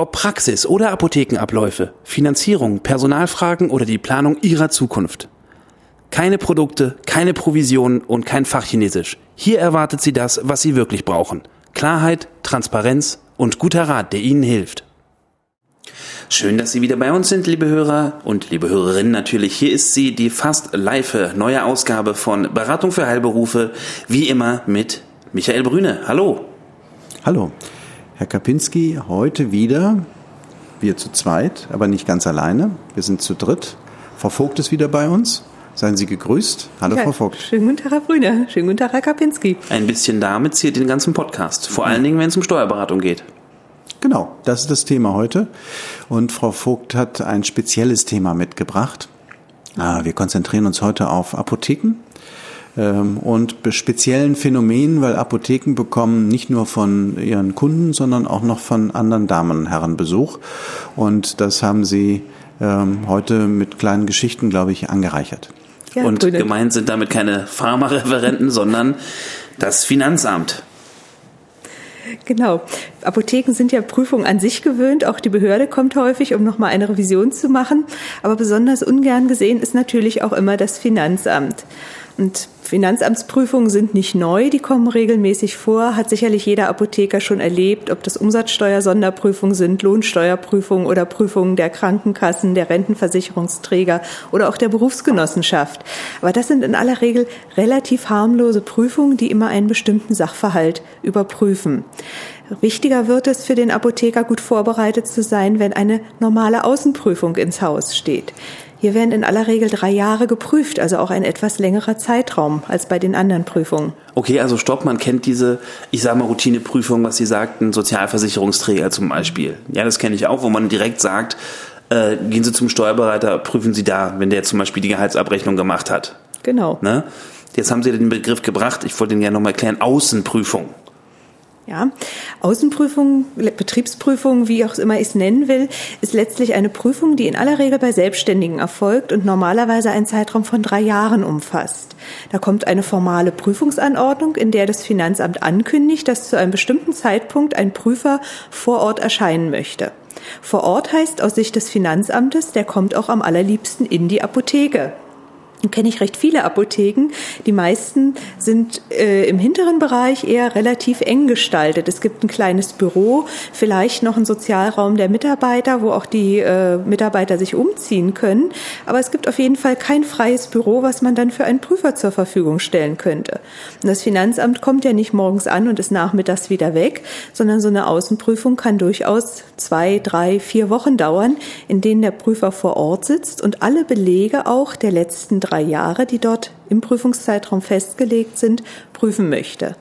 Ob Praxis oder Apothekenabläufe, Finanzierung, Personalfragen oder die Planung Ihrer Zukunft. Keine Produkte, keine Provisionen und kein Fachchinesisch. Hier erwartet Sie das, was Sie wirklich brauchen. Klarheit, Transparenz und guter Rat, der Ihnen hilft. Schön, dass Sie wieder bei uns sind, liebe Hörer und liebe Hörerinnen natürlich. Hier ist sie, die fast live neue Ausgabe von Beratung für Heilberufe, wie immer mit Michael Brüne. Hallo. Hallo. Herr Kapinski, heute wieder, wir zu zweit, aber nicht ganz alleine. Wir sind zu dritt. Frau Vogt ist wieder bei uns. Seien Sie gegrüßt. Hallo, ja, Frau Vogt. Schönen guten Tag, Herr Brüne. Schönen guten Tag, Herr Kapinski. Ein bisschen damit zieht den ganzen Podcast. Vor allen Dingen, wenn es um Steuerberatung geht. Genau, das ist das Thema heute. Und Frau Vogt hat ein spezielles Thema mitgebracht. Ah, wir konzentrieren uns heute auf Apotheken und speziellen Phänomenen, weil Apotheken bekommen nicht nur von ihren Kunden, sondern auch noch von anderen Damen und Herren Besuch. Und das haben sie ähm, heute mit kleinen Geschichten, glaube ich, angereichert. Ja, und Brüne. gemeint sind damit keine Pharmareferenten, sondern das Finanzamt. Genau. Apotheken sind ja Prüfungen an sich gewöhnt. Auch die Behörde kommt häufig, um nochmal eine Revision zu machen. Aber besonders ungern gesehen ist natürlich auch immer das Finanzamt. Und Finanzamtsprüfungen sind nicht neu, die kommen regelmäßig vor, hat sicherlich jeder Apotheker schon erlebt, ob das Umsatzsteuer-Sonderprüfungen sind, Lohnsteuerprüfungen oder Prüfungen der Krankenkassen, der Rentenversicherungsträger oder auch der Berufsgenossenschaft. Aber das sind in aller Regel relativ harmlose Prüfungen, die immer einen bestimmten Sachverhalt überprüfen. Wichtiger wird es für den Apotheker, gut vorbereitet zu sein, wenn eine normale Außenprüfung ins Haus steht. Hier werden in aller Regel drei Jahre geprüft, also auch ein etwas längerer Zeitraum als bei den anderen Prüfungen. Okay, also stopp, man kennt diese, ich sage mal, Routineprüfung, was Sie sagten, Sozialversicherungsträger zum Beispiel. Ja, das kenne ich auch, wo man direkt sagt, äh, gehen Sie zum Steuerberater, prüfen Sie da, wenn der zum Beispiel die Gehaltsabrechnung gemacht hat. Genau. Ne? Jetzt haben Sie den Begriff gebracht, ich wollte den gerne nochmal erklären, Außenprüfung. Ja, Außenprüfung, Betriebsprüfung, wie auch immer ich es nennen will, ist letztlich eine Prüfung, die in aller Regel bei Selbstständigen erfolgt und normalerweise einen Zeitraum von drei Jahren umfasst. Da kommt eine formale Prüfungsanordnung, in der das Finanzamt ankündigt, dass zu einem bestimmten Zeitpunkt ein Prüfer vor Ort erscheinen möchte. Vor Ort heißt aus Sicht des Finanzamtes, der kommt auch am allerliebsten in die Apotheke kenne ich recht viele Apotheken. Die meisten sind äh, im hinteren Bereich eher relativ eng gestaltet. Es gibt ein kleines Büro, vielleicht noch einen Sozialraum der Mitarbeiter, wo auch die äh, Mitarbeiter sich umziehen können. Aber es gibt auf jeden Fall kein freies Büro, was man dann für einen Prüfer zur Verfügung stellen könnte. Und das Finanzamt kommt ja nicht morgens an und ist nachmittags wieder weg, sondern so eine Außenprüfung kann durchaus zwei, drei, vier Wochen dauern, in denen der Prüfer vor Ort sitzt und alle Belege auch der letzten drei Jahre, die dort im Prüfungszeitraum festgelegt sind, prüfen möchte.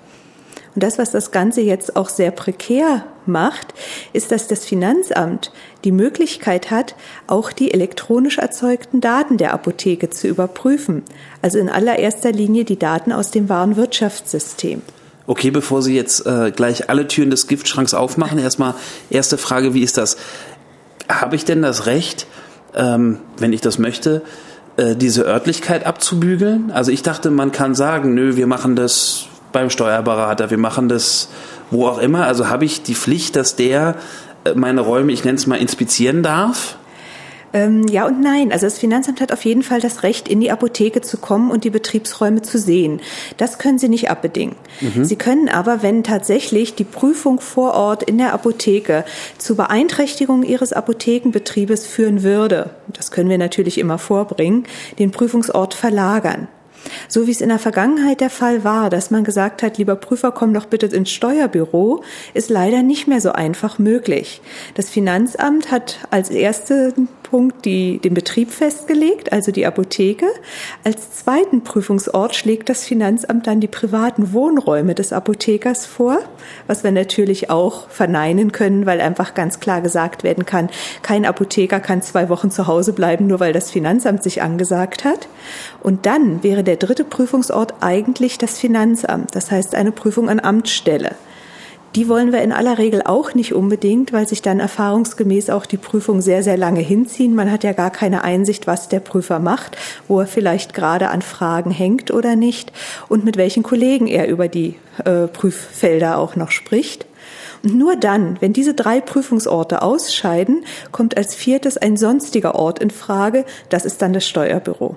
Und das, was das Ganze jetzt auch sehr prekär macht, ist, dass das Finanzamt die Möglichkeit hat, auch die elektronisch erzeugten Daten der Apotheke zu überprüfen. Also in allererster Linie die Daten aus dem Warenwirtschaftssystem. Okay, bevor Sie jetzt äh, gleich alle Türen des Giftschranks aufmachen, erstmal erste Frage, wie ist das? Habe ich denn das Recht, ähm, wenn ich das möchte, äh, diese Örtlichkeit abzubügeln? Also ich dachte, man kann sagen, nö, wir machen das beim Steuerberater, wir machen das wo auch immer. Also habe ich die Pflicht, dass der äh, meine Räume, ich nenne es mal, inspizieren darf? Ähm, ja und nein. Also das Finanzamt hat auf jeden Fall das Recht, in die Apotheke zu kommen und die Betriebsräume zu sehen. Das können Sie nicht abbedingen. Mhm. Sie können aber, wenn tatsächlich die Prüfung vor Ort in der Apotheke zu Beeinträchtigung Ihres Apothekenbetriebes führen würde, das können wir natürlich immer vorbringen, den Prüfungsort verlagern. So wie es in der Vergangenheit der Fall war, dass man gesagt hat, lieber Prüfer, komm doch bitte ins Steuerbüro, ist leider nicht mehr so einfach möglich. Das Finanzamt hat als ersten Punkt die, den Betrieb festgelegt, also die Apotheke. Als zweiten Prüfungsort schlägt das Finanzamt dann die privaten Wohnräume des Apothekers vor, was wir natürlich auch verneinen können, weil einfach ganz klar gesagt werden kann, kein Apotheker kann zwei Wochen zu Hause bleiben, nur weil das Finanzamt sich angesagt hat. Und dann wäre der dritte Prüfungsort eigentlich das Finanzamt, das heißt eine Prüfung an Amtsstelle. Die wollen wir in aller Regel auch nicht unbedingt, weil sich dann erfahrungsgemäß auch die Prüfung sehr, sehr lange hinziehen. Man hat ja gar keine Einsicht, was der Prüfer macht, wo er vielleicht gerade an Fragen hängt oder nicht und mit welchen Kollegen er über die äh, Prüffelder auch noch spricht. Und nur dann, wenn diese drei Prüfungsorte ausscheiden, kommt als viertes ein sonstiger Ort in Frage. Das ist dann das Steuerbüro.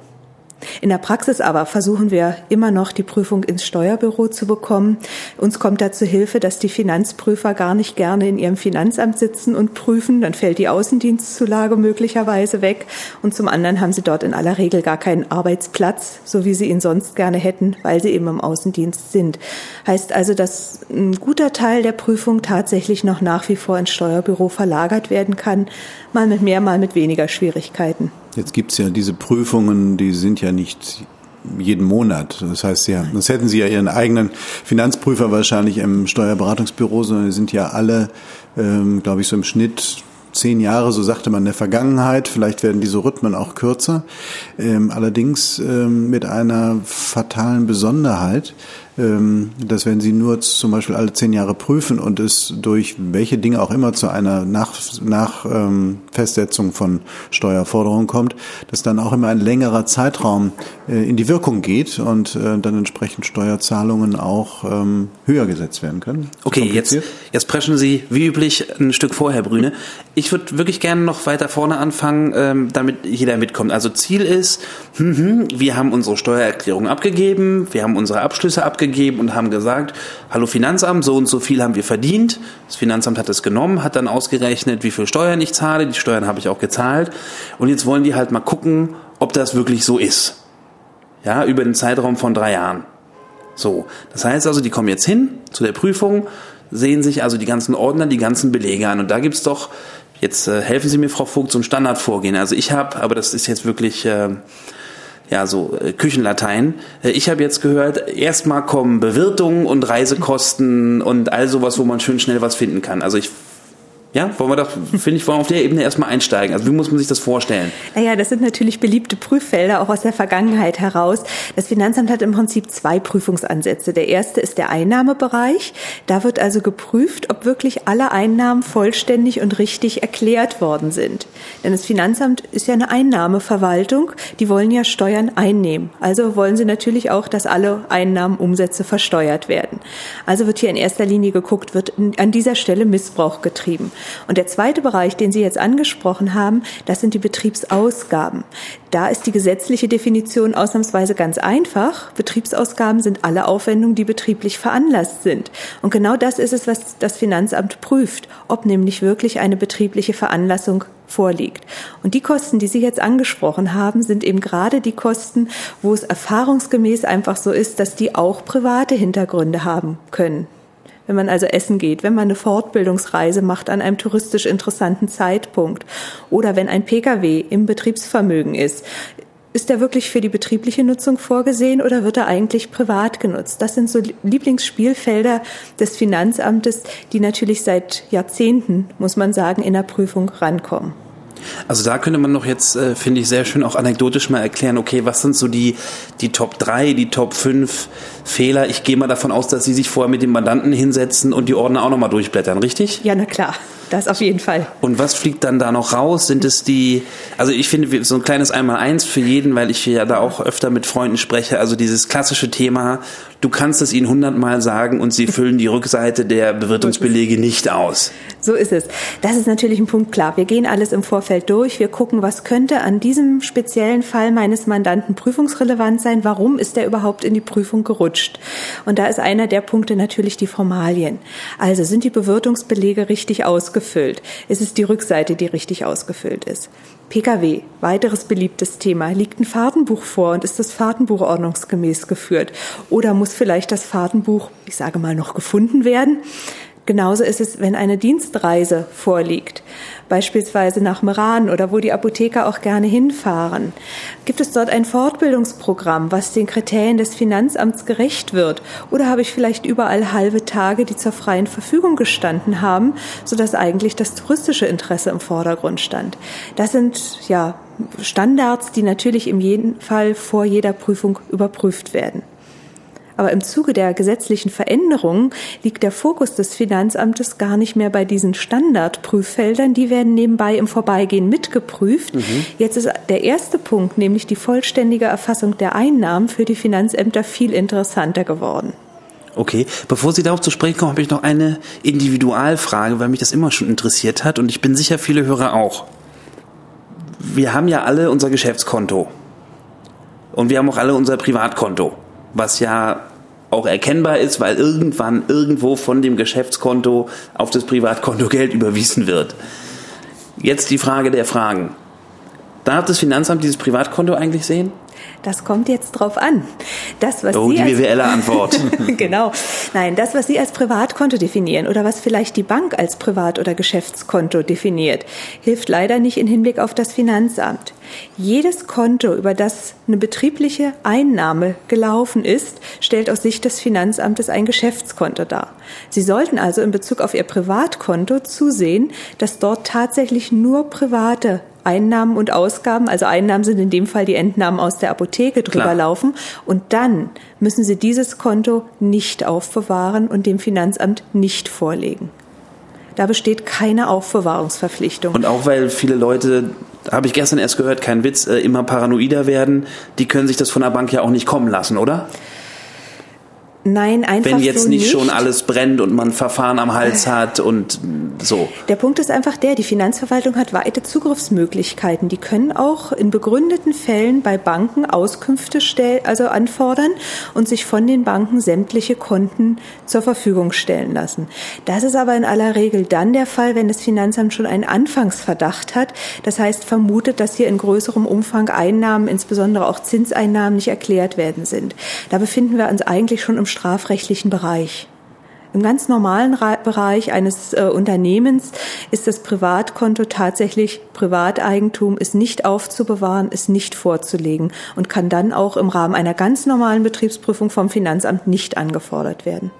In der Praxis aber versuchen wir immer noch die Prüfung ins Steuerbüro zu bekommen. Uns kommt da zu Hilfe, dass die Finanzprüfer gar nicht gerne in ihrem Finanzamt sitzen und prüfen. Dann fällt die Außendienstzulage möglicherweise weg. Und zum anderen haben sie dort in aller Regel gar keinen Arbeitsplatz, so wie sie ihn sonst gerne hätten, weil sie eben im Außendienst sind. Heißt also, dass ein guter Teil der Prüfung tatsächlich noch nach wie vor ins Steuerbüro verlagert werden kann. Mal mit mehr, mal mit weniger Schwierigkeiten. Jetzt gibt's ja diese Prüfungen, die sind ja nicht jeden Monat. Das heißt ja, das hätten Sie ja Ihren eigenen Finanzprüfer wahrscheinlich im Steuerberatungsbüro, sondern die sind ja alle, ähm, glaube ich, so im Schnitt zehn Jahre, so sagte man in der Vergangenheit. Vielleicht werden diese Rhythmen auch kürzer. Ähm, allerdings ähm, mit einer fatalen Besonderheit dass wenn Sie nur zum Beispiel alle zehn Jahre prüfen und es durch welche Dinge auch immer zu einer Nach, Nach ähm, Festsetzung von Steuerforderungen kommt, dass dann auch immer ein längerer Zeitraum äh, in die Wirkung geht und äh, dann entsprechend Steuerzahlungen auch ähm, höher gesetzt werden können. Okay, jetzt, jetzt preschen Sie wie üblich ein Stück vorher, Brüne. Ich würde wirklich gerne noch weiter vorne anfangen, ähm, damit jeder mitkommt. Also Ziel ist, hm, hm, wir haben unsere Steuererklärung abgegeben, wir haben unsere Abschlüsse abgegeben, gegeben und haben gesagt, hallo Finanzamt, so und so viel haben wir verdient. Das Finanzamt hat es genommen, hat dann ausgerechnet, wie viel Steuern ich zahle. Die Steuern habe ich auch gezahlt. Und jetzt wollen die halt mal gucken, ob das wirklich so ist. Ja, über den Zeitraum von drei Jahren. So. Das heißt also, die kommen jetzt hin zu der Prüfung, sehen sich also die ganzen Ordner, die ganzen Belege an. Und da gibt's doch, jetzt äh, helfen Sie mir, Frau Vogt, so ein Standardvorgehen. Also ich habe, aber das ist jetzt wirklich äh, ja, so äh, Küchenlatein. Äh, ich habe jetzt gehört, erstmal kommen Bewirtungen und Reisekosten und all sowas, wo man schön schnell was finden kann. Also ich ja, wollen wir doch, finde ich, wollen wir auf der Ebene erstmal einsteigen. Also wie muss man sich das vorstellen? Naja, das sind natürlich beliebte Prüffelder, auch aus der Vergangenheit heraus. Das Finanzamt hat im Prinzip zwei Prüfungsansätze. Der erste ist der Einnahmebereich. Da wird also geprüft, ob wirklich alle Einnahmen vollständig und richtig erklärt worden sind. Denn das Finanzamt ist ja eine Einnahmeverwaltung. Die wollen ja Steuern einnehmen. Also wollen sie natürlich auch, dass alle Einnahmenumsätze versteuert werden. Also wird hier in erster Linie geguckt, wird an dieser Stelle Missbrauch getrieben. Und der zweite Bereich, den Sie jetzt angesprochen haben, das sind die Betriebsausgaben. Da ist die gesetzliche Definition ausnahmsweise ganz einfach. Betriebsausgaben sind alle Aufwendungen, die betrieblich veranlasst sind. Und genau das ist es, was das Finanzamt prüft, ob nämlich wirklich eine betriebliche Veranlassung vorliegt. Und die Kosten, die Sie jetzt angesprochen haben, sind eben gerade die Kosten, wo es erfahrungsgemäß einfach so ist, dass die auch private Hintergründe haben können wenn man also essen geht, wenn man eine Fortbildungsreise macht an einem touristisch interessanten Zeitpunkt oder wenn ein Pkw im Betriebsvermögen ist. Ist der wirklich für die betriebliche Nutzung vorgesehen oder wird er eigentlich privat genutzt? Das sind so Lieblingsspielfelder des Finanzamtes, die natürlich seit Jahrzehnten, muss man sagen, in der Prüfung rankommen. Also da könnte man noch jetzt, äh, finde ich, sehr schön auch anekdotisch mal erklären, okay, was sind so die, die Top 3, die Top 5 Fehler? Ich gehe mal davon aus, dass Sie sich vorher mit dem Mandanten hinsetzen und die Ordner auch nochmal durchblättern, richtig? Ja, na klar. Das auf jeden Fall. Und was fliegt dann da noch raus? Sind es die, also ich finde so ein kleines Einmal-Eins für jeden, weil ich ja da auch öfter mit Freunden spreche, also dieses klassische Thema, du kannst es ihnen hundertmal sagen und sie füllen die Rückseite der Bewirtungsbelege nicht aus. So ist es. Das ist natürlich ein Punkt klar. Wir gehen alles im Vorfeld durch. Wir gucken, was könnte an diesem speziellen Fall meines Mandanten prüfungsrelevant sein. Warum ist er überhaupt in die Prüfung gerutscht? Und da ist einer der Punkte natürlich die Formalien. Also sind die Bewirtungsbelege richtig ausgefüllt? ausgefüllt? Ist es die Rückseite, die richtig ausgefüllt ist? Pkw, weiteres beliebtes Thema. Liegt ein Fahrtenbuch vor und ist das Fahrtenbuch ordnungsgemäß geführt? Oder muss vielleicht das Fahrtenbuch, ich sage mal, noch gefunden werden? Genauso ist es, wenn eine Dienstreise vorliegt, beispielsweise nach Meran oder wo die Apotheker auch gerne hinfahren. Gibt es dort ein Fortbildungsprogramm, was den Kriterien des Finanzamts gerecht wird? Oder habe ich vielleicht überall halbe Tage, die zur freien Verfügung gestanden haben, sodass eigentlich das touristische Interesse im Vordergrund stand? Das sind ja Standards, die natürlich im jeden Fall vor jeder Prüfung überprüft werden. Aber im Zuge der gesetzlichen Veränderungen liegt der Fokus des Finanzamtes gar nicht mehr bei diesen Standardprüffeldern. Die werden nebenbei im Vorbeigehen mitgeprüft. Mhm. Jetzt ist der erste Punkt, nämlich die vollständige Erfassung der Einnahmen für die Finanzämter viel interessanter geworden. Okay, bevor Sie darauf zu sprechen kommen, habe ich noch eine Individualfrage, weil mich das immer schon interessiert hat und ich bin sicher, viele Hörer auch. Wir haben ja alle unser Geschäftskonto und wir haben auch alle unser Privatkonto was ja auch erkennbar ist, weil irgendwann irgendwo von dem Geschäftskonto auf das Privatkonto Geld überwiesen wird. Jetzt die Frage der Fragen. Darf das Finanzamt dieses Privatkonto eigentlich sehen? Das kommt jetzt drauf an. Das, was oh, Sie die BWLer Antwort. genau. Nein, das, was Sie als Privatkonto definieren oder was vielleicht die Bank als Privat- oder Geschäftskonto definiert, hilft leider nicht in Hinblick auf das Finanzamt. Jedes Konto, über das eine betriebliche Einnahme gelaufen ist, stellt aus Sicht des Finanzamtes ein Geschäftskonto dar. Sie sollten also in Bezug auf Ihr Privatkonto zusehen, dass dort tatsächlich nur private Einnahmen und Ausgaben, also Einnahmen sind in dem Fall die Entnahmen aus der Apotheke drüber Klar. laufen und dann müssen Sie dieses Konto nicht aufbewahren und dem Finanzamt nicht vorlegen. Da besteht keine Aufbewahrungsverpflichtung. Und auch weil viele Leute, habe ich gestern erst gehört, kein Witz, äh, immer paranoider werden, die können sich das von der Bank ja auch nicht kommen lassen, oder? Nein, einfach Wenn jetzt so nicht, nicht schon alles brennt und man Verfahren am Hals hat und so. Der Punkt ist einfach der, die Finanzverwaltung hat weite Zugriffsmöglichkeiten. Die können auch in begründeten Fällen bei Banken Auskünfte stell, also anfordern und sich von den Banken sämtliche Konten zur Verfügung stellen lassen. Das ist aber in aller Regel dann der Fall, wenn das Finanzamt schon einen Anfangsverdacht hat. Das heißt, vermutet, dass hier in größerem Umfang Einnahmen, insbesondere auch Zinseinnahmen, nicht erklärt werden sind. Da befinden wir uns eigentlich schon im strafrechtlichen Bereich. Im ganz normalen Bereich eines äh, Unternehmens ist das Privatkonto tatsächlich Privateigentum, ist nicht aufzubewahren, ist nicht vorzulegen und kann dann auch im Rahmen einer ganz normalen Betriebsprüfung vom Finanzamt nicht angefordert werden.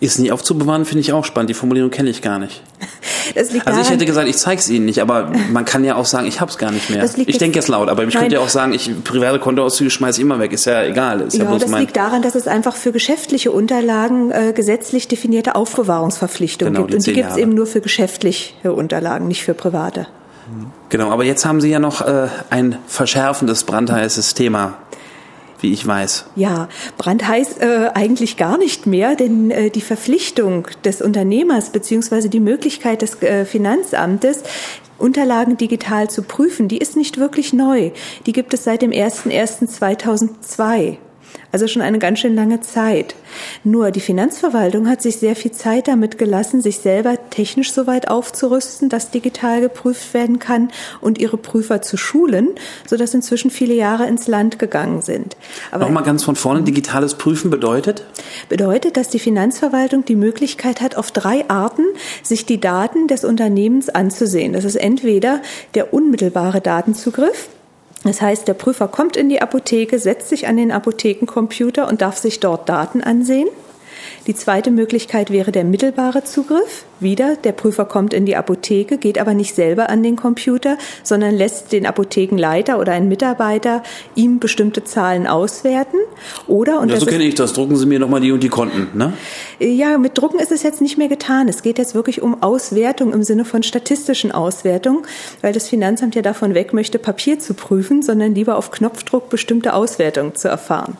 Ist nie aufzubewahren, finde ich auch spannend. Die Formulierung kenne ich gar nicht. also daran, ich hätte gesagt, ich zeige es Ihnen nicht, aber man kann ja auch sagen, ich habe es gar nicht mehr. Ich denke jetzt laut, aber ich könnte ja auch sagen, ich private Kontoauszüge schmeiße ich immer weg. Ist ja egal. Ist ja, ja das liegt daran, dass es einfach für geschäftliche Unterlagen äh, gesetzlich definierte Aufbewahrungsverpflichtungen genau, gibt. Und die gibt es eben nur für geschäftliche Unterlagen, nicht für private. Genau, aber jetzt haben Sie ja noch äh, ein verschärfendes, brandheißes Thema wie ich weiß. Ja, brandheiß äh, eigentlich gar nicht mehr, denn äh, die Verpflichtung des Unternehmers beziehungsweise die Möglichkeit des äh, Finanzamtes, Unterlagen digital zu prüfen, die ist nicht wirklich neu. Die gibt es seit dem 01.01.2002 also schon eine ganz schön lange Zeit. Nur die Finanzverwaltung hat sich sehr viel Zeit damit gelassen, sich selber technisch so weit aufzurüsten, dass digital geprüft werden kann und ihre Prüfer zu schulen, sodass inzwischen viele Jahre ins Land gegangen sind. Aber Nochmal ganz von vorne, digitales Prüfen bedeutet? Bedeutet, dass die Finanzverwaltung die Möglichkeit hat, auf drei Arten sich die Daten des Unternehmens anzusehen. Das ist entweder der unmittelbare Datenzugriff, das heißt, der Prüfer kommt in die Apotheke, setzt sich an den Apothekencomputer und darf sich dort Daten ansehen. Die zweite Möglichkeit wäre der mittelbare Zugriff. Wieder, der Prüfer kommt in die Apotheke, geht aber nicht selber an den Computer, sondern lässt den Apothekenleiter oder einen Mitarbeiter ihm bestimmte Zahlen auswerten. Oder, und ja, so kenne ich das. Drucken Sie mir nochmal die und die Konten, ne? Ja, mit Drucken ist es jetzt nicht mehr getan. Es geht jetzt wirklich um Auswertung im Sinne von statistischen Auswertungen, weil das Finanzamt ja davon weg möchte, Papier zu prüfen, sondern lieber auf Knopfdruck bestimmte Auswertungen zu erfahren.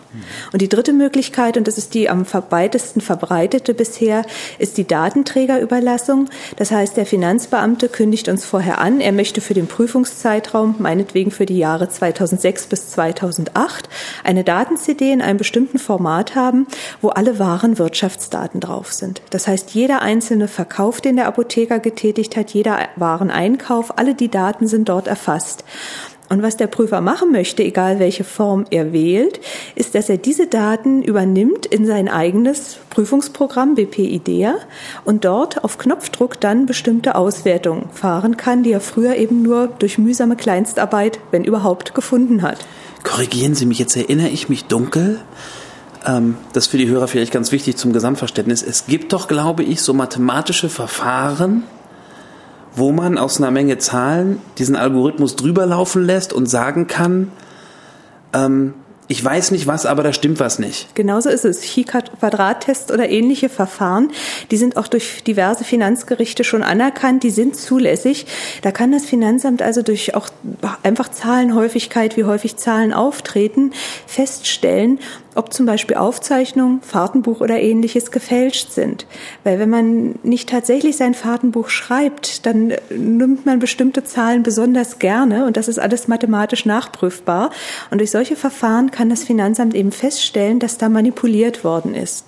Und die dritte Möglichkeit, und das ist die am weitesten verbreitete bisher ist die Datenträgerüberlassung. Das heißt, der Finanzbeamte kündigt uns vorher an, er möchte für den Prüfungszeitraum, meinetwegen für die Jahre 2006 bis 2008, eine Daten-CD in einem bestimmten Format haben, wo alle wahren Wirtschaftsdaten drauf sind. Das heißt, jeder einzelne Verkauf, den der Apotheker getätigt hat, jeder Wareneinkauf, alle die Daten sind dort erfasst. Und was der Prüfer machen möchte, egal welche Form er wählt, ist, dass er diese Daten übernimmt in sein eigenes Prüfungsprogramm BPIDEA und dort auf Knopfdruck dann bestimmte Auswertungen fahren kann, die er früher eben nur durch mühsame Kleinstarbeit, wenn überhaupt, gefunden hat. Korrigieren Sie mich, jetzt erinnere ich mich dunkel. Ähm, das ist für die Hörer vielleicht ganz wichtig zum Gesamtverständnis. Es gibt doch, glaube ich, so mathematische Verfahren, wo man aus einer Menge Zahlen diesen Algorithmus drüber laufen lässt und sagen kann, ähm, ich weiß nicht was, aber da stimmt was nicht. Genauso ist es. Chi-Quadrat-Test oder ähnliche Verfahren, die sind auch durch diverse Finanzgerichte schon anerkannt, die sind zulässig. Da kann das Finanzamt also durch auch einfach Zahlenhäufigkeit, wie häufig Zahlen auftreten, feststellen, ob zum Beispiel Aufzeichnungen, Fahrtenbuch oder ähnliches gefälscht sind. Weil wenn man nicht tatsächlich sein Fahrtenbuch schreibt, dann nimmt man bestimmte Zahlen besonders gerne und das ist alles mathematisch nachprüfbar. Und durch solche Verfahren kann das Finanzamt eben feststellen, dass da manipuliert worden ist.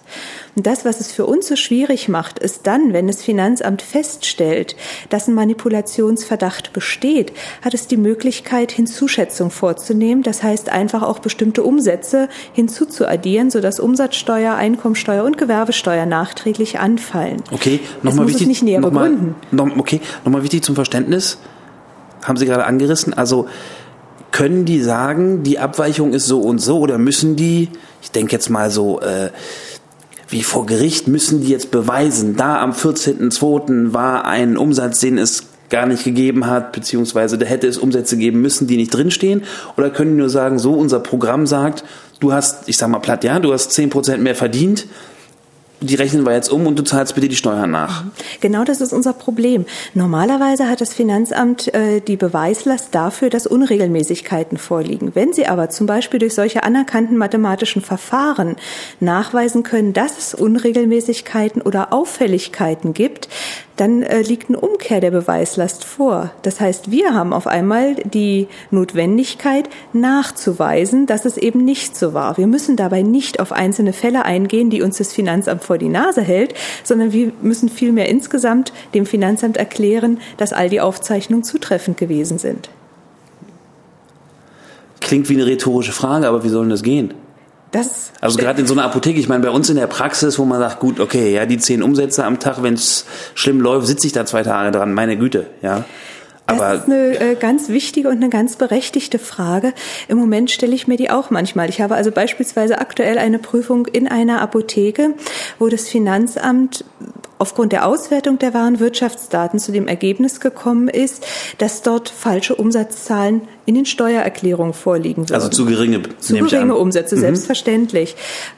Und das, was es für uns so schwierig macht, ist dann, wenn das Finanzamt feststellt, dass ein Manipulationsverdacht besteht, hat es die Möglichkeit, Hinzuschätzung vorzunehmen. Das heißt, einfach auch bestimmte Umsätze hinzuzuaddieren, sodass Umsatzsteuer, Einkommensteuer und Gewerbesteuer nachträglich anfallen. Okay, nochmal wichtig. nicht näher noch begründen. Mal, noch, okay, nochmal wichtig zum Verständnis. Haben Sie gerade angerissen. Also, können die sagen, die Abweichung ist so und so oder müssen die, ich denke jetzt mal so, äh, wie vor Gericht müssen die jetzt beweisen, da am 14.02. war ein Umsatz, den es gar nicht gegeben hat, beziehungsweise da hätte es Umsätze geben müssen, die nicht drinstehen? Oder können die nur sagen, so unser Programm sagt, du hast, ich sag mal platt, ja, du hast 10% mehr verdient, die rechnen wir jetzt um und du zahlst bitte die Steuern nach. Genau das ist unser Problem. Normalerweise hat das Finanzamt äh, die Beweislast dafür, dass Unregelmäßigkeiten vorliegen. Wenn Sie aber zum Beispiel durch solche anerkannten mathematischen Verfahren nachweisen können, dass es Unregelmäßigkeiten oder Auffälligkeiten gibt, dann äh, liegt eine Umkehr der Beweislast vor. Das heißt, wir haben auf einmal die Notwendigkeit nachzuweisen, dass es eben nicht so war. Wir müssen dabei nicht auf einzelne Fälle eingehen, die uns das Finanzamt vor die Nase hält, sondern wir müssen vielmehr insgesamt dem Finanzamt erklären, dass all die Aufzeichnungen zutreffend gewesen sind. Klingt wie eine rhetorische Frage, aber wie soll denn das gehen? Das also gerade in so einer Apotheke, ich meine, bei uns in der Praxis, wo man sagt, gut, okay, ja, die zehn Umsätze am Tag, wenn es schlimm läuft, sitze ich da zwei Tage dran, meine Güte, ja. Aber das ist eine äh, ganz wichtige und eine ganz berechtigte Frage. Im Moment stelle ich mir die auch manchmal. Ich habe also beispielsweise aktuell eine Prüfung in einer Apotheke, wo das Finanzamt aufgrund der Auswertung der wahren Wirtschaftsdaten zu dem Ergebnis gekommen ist, dass dort falsche Umsatzzahlen in den Steuererklärungen vorliegen würden. Also zu geringe, zu geringe Umsätze, mhm. selbstverständlich,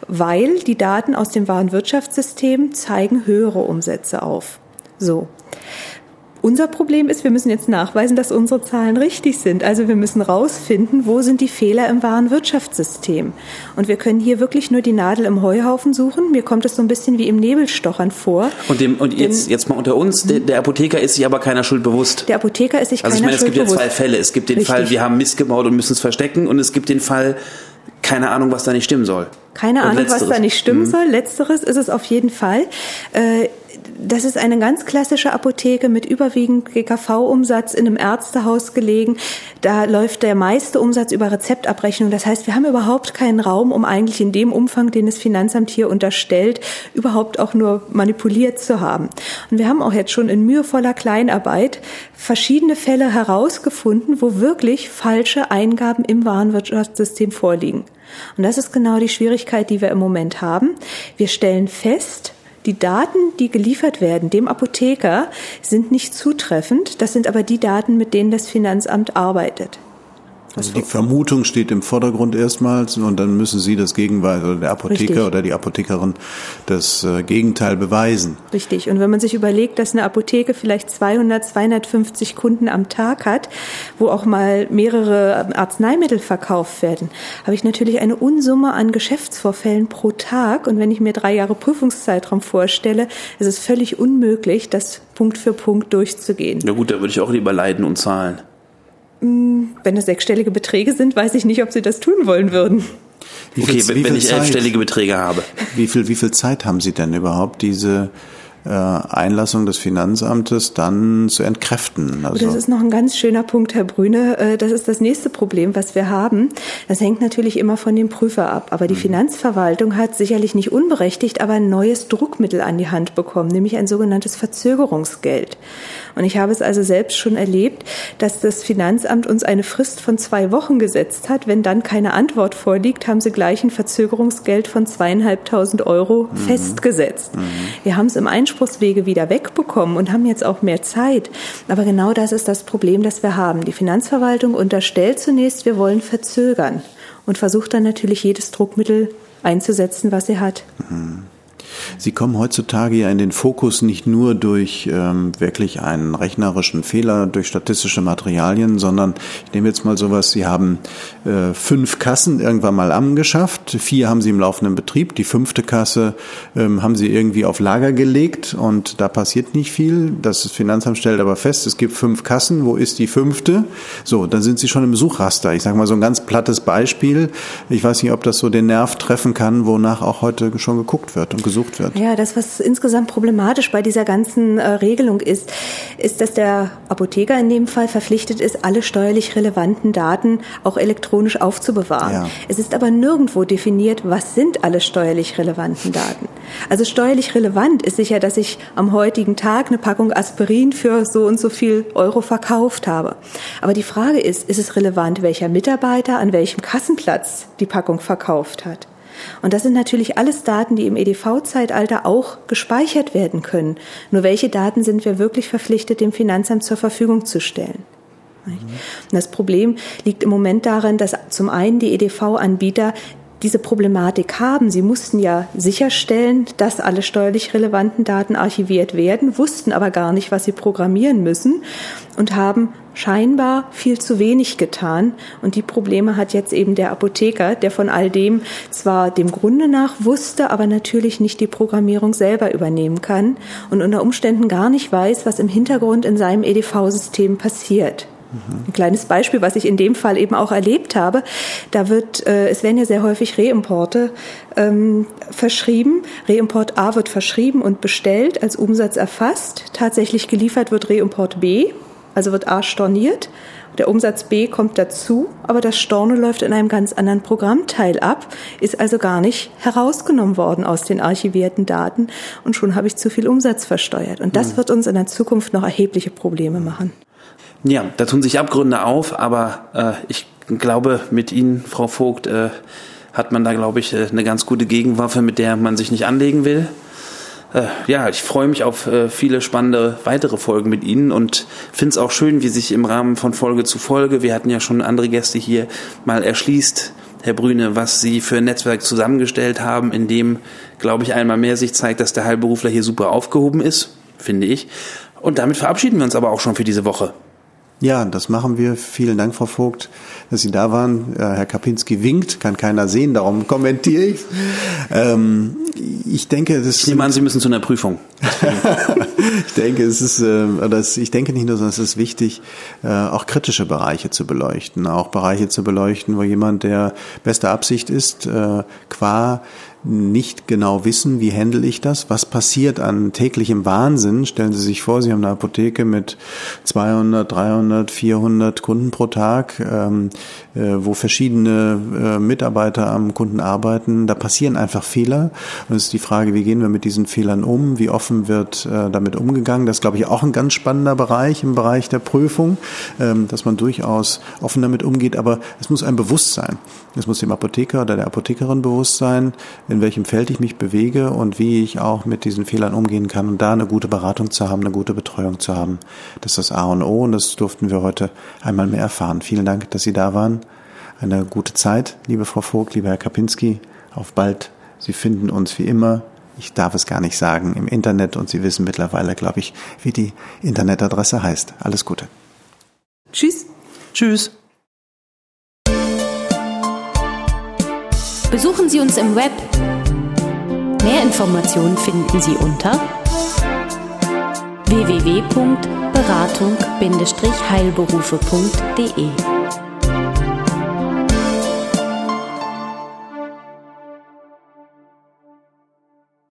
weil die Daten aus dem wahren Wirtschaftssystem zeigen höhere Umsätze auf. So. Unser Problem ist, wir müssen jetzt nachweisen, dass unsere Zahlen richtig sind. Also wir müssen rausfinden, wo sind die Fehler im wahren Wirtschaftssystem. Und wir können hier wirklich nur die Nadel im Heuhaufen suchen. Mir kommt es so ein bisschen wie im Nebelstochern vor. Und, dem, und jetzt, jetzt mal unter uns, der, der, Apotheker ist sich aber keiner Schuld bewusst. Der Apotheker ist sich also keiner Schuld bewusst. Also ich meine, es gibt ja zwei Fälle. Es gibt den richtig. Fall, wir haben Mist gebaut und müssen es verstecken. Und es gibt den Fall, keine Ahnung, was da nicht stimmen soll. Keine und Ahnung, letzteres. was da nicht stimmen mhm. soll. Letzteres ist es auf jeden Fall. Äh, das ist eine ganz klassische Apotheke mit überwiegend GKV-Umsatz in einem Ärztehaus gelegen. Da läuft der meiste Umsatz über Rezeptabrechnung. Das heißt, wir haben überhaupt keinen Raum, um eigentlich in dem Umfang, den das Finanzamt hier unterstellt, überhaupt auch nur manipuliert zu haben. Und wir haben auch jetzt schon in mühevoller Kleinarbeit verschiedene Fälle herausgefunden, wo wirklich falsche Eingaben im Warenwirtschaftssystem vorliegen. Und das ist genau die Schwierigkeit, die wir im Moment haben. Wir stellen fest, die Daten, die geliefert werden dem Apotheker, sind nicht zutreffend. Das sind aber die Daten, mit denen das Finanzamt arbeitet. Also die Vermutung steht im Vordergrund erstmals und dann müssen Sie das Gegenteil oder der Apotheker Richtig. oder die Apothekerin das äh, Gegenteil beweisen. Richtig. Und wenn man sich überlegt, dass eine Apotheke vielleicht 200, 250 Kunden am Tag hat, wo auch mal mehrere Arzneimittel verkauft werden, habe ich natürlich eine Unsumme an Geschäftsvorfällen pro Tag. Und wenn ich mir drei Jahre Prüfungszeitraum vorstelle, ist es völlig unmöglich, das Punkt für Punkt durchzugehen. Na gut, da würde ich auch lieber leiden und zahlen. Wenn es sechsstellige Beträge sind, weiß ich nicht, ob Sie das tun wollen würden. Wie Okay, viel- wenn wie wenn viel ich Zeit- elfstellige Beträge habe. Wie viel, wie viel Zeit haben Sie denn überhaupt, diese äh, Einlassung des Finanzamtes dann zu entkräften? Das Also, ist noch ein ganz schöner Punkt, Herr Brüne. Äh, Das ist das nächste Problem, was wir haben. Das hängt natürlich immer von dem Prüfer ab. Aber die Finanzverwaltung hat sicherlich nicht unberechtigt, aber ein neues Druckmittel an die Hand bekommen, nämlich ein sogenanntes Verzögerungsgeld. Und ich habe es also selbst schon erlebt, dass das Finanzamt uns eine Frist von zwei Wochen gesetzt hat. Wenn dann keine Antwort vorliegt, haben sie gleich ein Verzögerungsgeld von zweieinhalbtausend Euro festgesetzt. Wir haben es im Einspruchswege wieder wegbekommen und haben jetzt auch mehr Zeit. Aber genau das ist das Problem, das wir haben. Die Finanzverwaltung unterstellt zunächst, wir wollen verzögern und versucht dann natürlich jedes Druckmittel einzusetzen, was sie hat. Sie kommen heutzutage ja in den Fokus nicht nur durch ähm, wirklich einen rechnerischen Fehler, durch statistische Materialien, sondern ich nehme jetzt mal sowas, Sie haben äh, fünf Kassen irgendwann mal angeschafft, vier haben Sie im laufenden Betrieb, die fünfte Kasse ähm, haben Sie irgendwie auf Lager gelegt und da passiert nicht viel. Das Finanzamt stellt aber fest, es gibt fünf Kassen, wo ist die fünfte? So, dann sind Sie schon im Suchraster. Ich sage mal so ein ganz plattes Beispiel. Ich weiß nicht, ob das so den Nerv treffen kann, wonach auch heute schon geguckt wird und gesucht wird. Ja, das, was insgesamt problematisch bei dieser ganzen äh, Regelung ist, ist, dass der Apotheker in dem Fall verpflichtet ist, alle steuerlich relevanten Daten auch elektronisch aufzubewahren. Ja. Es ist aber nirgendwo definiert, was sind alle steuerlich relevanten Daten. Also steuerlich relevant ist sicher, dass ich am heutigen Tag eine Packung Aspirin für so und so viel Euro verkauft habe. Aber die Frage ist, ist es relevant, welcher Mitarbeiter an welchem Kassenplatz die Packung verkauft hat? Und das sind natürlich alles Daten, die im EDV-Zeitalter auch gespeichert werden können. Nur welche Daten sind wir wirklich verpflichtet, dem Finanzamt zur Verfügung zu stellen? Das Problem liegt im Moment darin, dass zum einen die EDV-Anbieter diese Problematik haben. Sie mussten ja sicherstellen, dass alle steuerlich relevanten Daten archiviert werden, wussten aber gar nicht, was sie programmieren müssen und haben scheinbar viel zu wenig getan. Und die Probleme hat jetzt eben der Apotheker, der von all dem zwar dem Grunde nach wusste, aber natürlich nicht die Programmierung selber übernehmen kann und unter Umständen gar nicht weiß, was im Hintergrund in seinem EDV-System passiert. Ein kleines Beispiel, was ich in dem Fall eben auch erlebt habe. Da wird, äh, es werden ja sehr häufig Reimporte ähm, verschrieben. Reimport A wird verschrieben und bestellt, als Umsatz erfasst. Tatsächlich geliefert wird Reimport B, also wird A storniert. Der Umsatz B kommt dazu, aber das Storno läuft in einem ganz anderen Programmteil ab, ist also gar nicht herausgenommen worden aus den archivierten Daten und schon habe ich zu viel Umsatz versteuert. Und das wird uns in der Zukunft noch erhebliche Probleme machen. Ja, da tun sich Abgründe auf, aber äh, ich glaube, mit Ihnen, Frau Vogt, äh, hat man da, glaube ich, äh, eine ganz gute Gegenwaffe, mit der man sich nicht anlegen will. Äh, ja, ich freue mich auf äh, viele spannende weitere Folgen mit Ihnen und finde es auch schön, wie sich im Rahmen von Folge zu Folge, wir hatten ja schon andere Gäste hier, mal erschließt, Herr Brüne, was Sie für ein Netzwerk zusammengestellt haben, in dem, glaube ich, einmal mehr sich zeigt, dass der Heilberufler hier super aufgehoben ist, finde ich. Und damit verabschieden wir uns aber auch schon für diese Woche. Ja, das machen wir. Vielen Dank, Frau Vogt, dass Sie da waren. Äh, Herr Kapinski winkt, kann keiner sehen, darum kommentiere ich. Ähm, ich denke, das Ich nehme an, Sie müssen zu einer Prüfung. ich denke, es ist, äh, oder ich denke nicht nur, sondern es ist wichtig, äh, auch kritische Bereiche zu beleuchten, auch Bereiche zu beleuchten, wo jemand, der bester Absicht ist, qua nicht genau wissen, wie handle ich das, was passiert an täglichem Wahnsinn. Stellen Sie sich vor, Sie haben eine Apotheke mit 200, 300, 400 Kunden pro Tag, ähm, äh, wo verschiedene äh, Mitarbeiter am Kunden arbeiten. Da passieren einfach Fehler. Und es ist die Frage, wie gehen wir mit diesen Fehlern um? Wie offen wird äh, damit umgegangen? Das ist, glaube ich, auch ein ganz spannender Bereich im Bereich der Prüfung, ähm, dass man durchaus offen damit umgeht. Aber es muss ein Bewusstsein. Es muss dem Apotheker oder der Apothekerin bewusst sein, in in welchem Feld ich mich bewege und wie ich auch mit diesen Fehlern umgehen kann und da eine gute Beratung zu haben, eine gute Betreuung zu haben. Das ist das A und O und das durften wir heute einmal mehr erfahren. Vielen Dank, dass Sie da waren. Eine gute Zeit, liebe Frau Vogt, lieber Herr Kapinski. Auf bald. Sie finden uns wie immer ich darf es gar nicht sagen, im Internet und Sie wissen mittlerweile, glaube ich, wie die Internetadresse heißt. Alles Gute. Tschüss. Tschüss. Besuchen Sie uns im Web. Mehr Informationen finden Sie unter www.beratung-heilberufe.de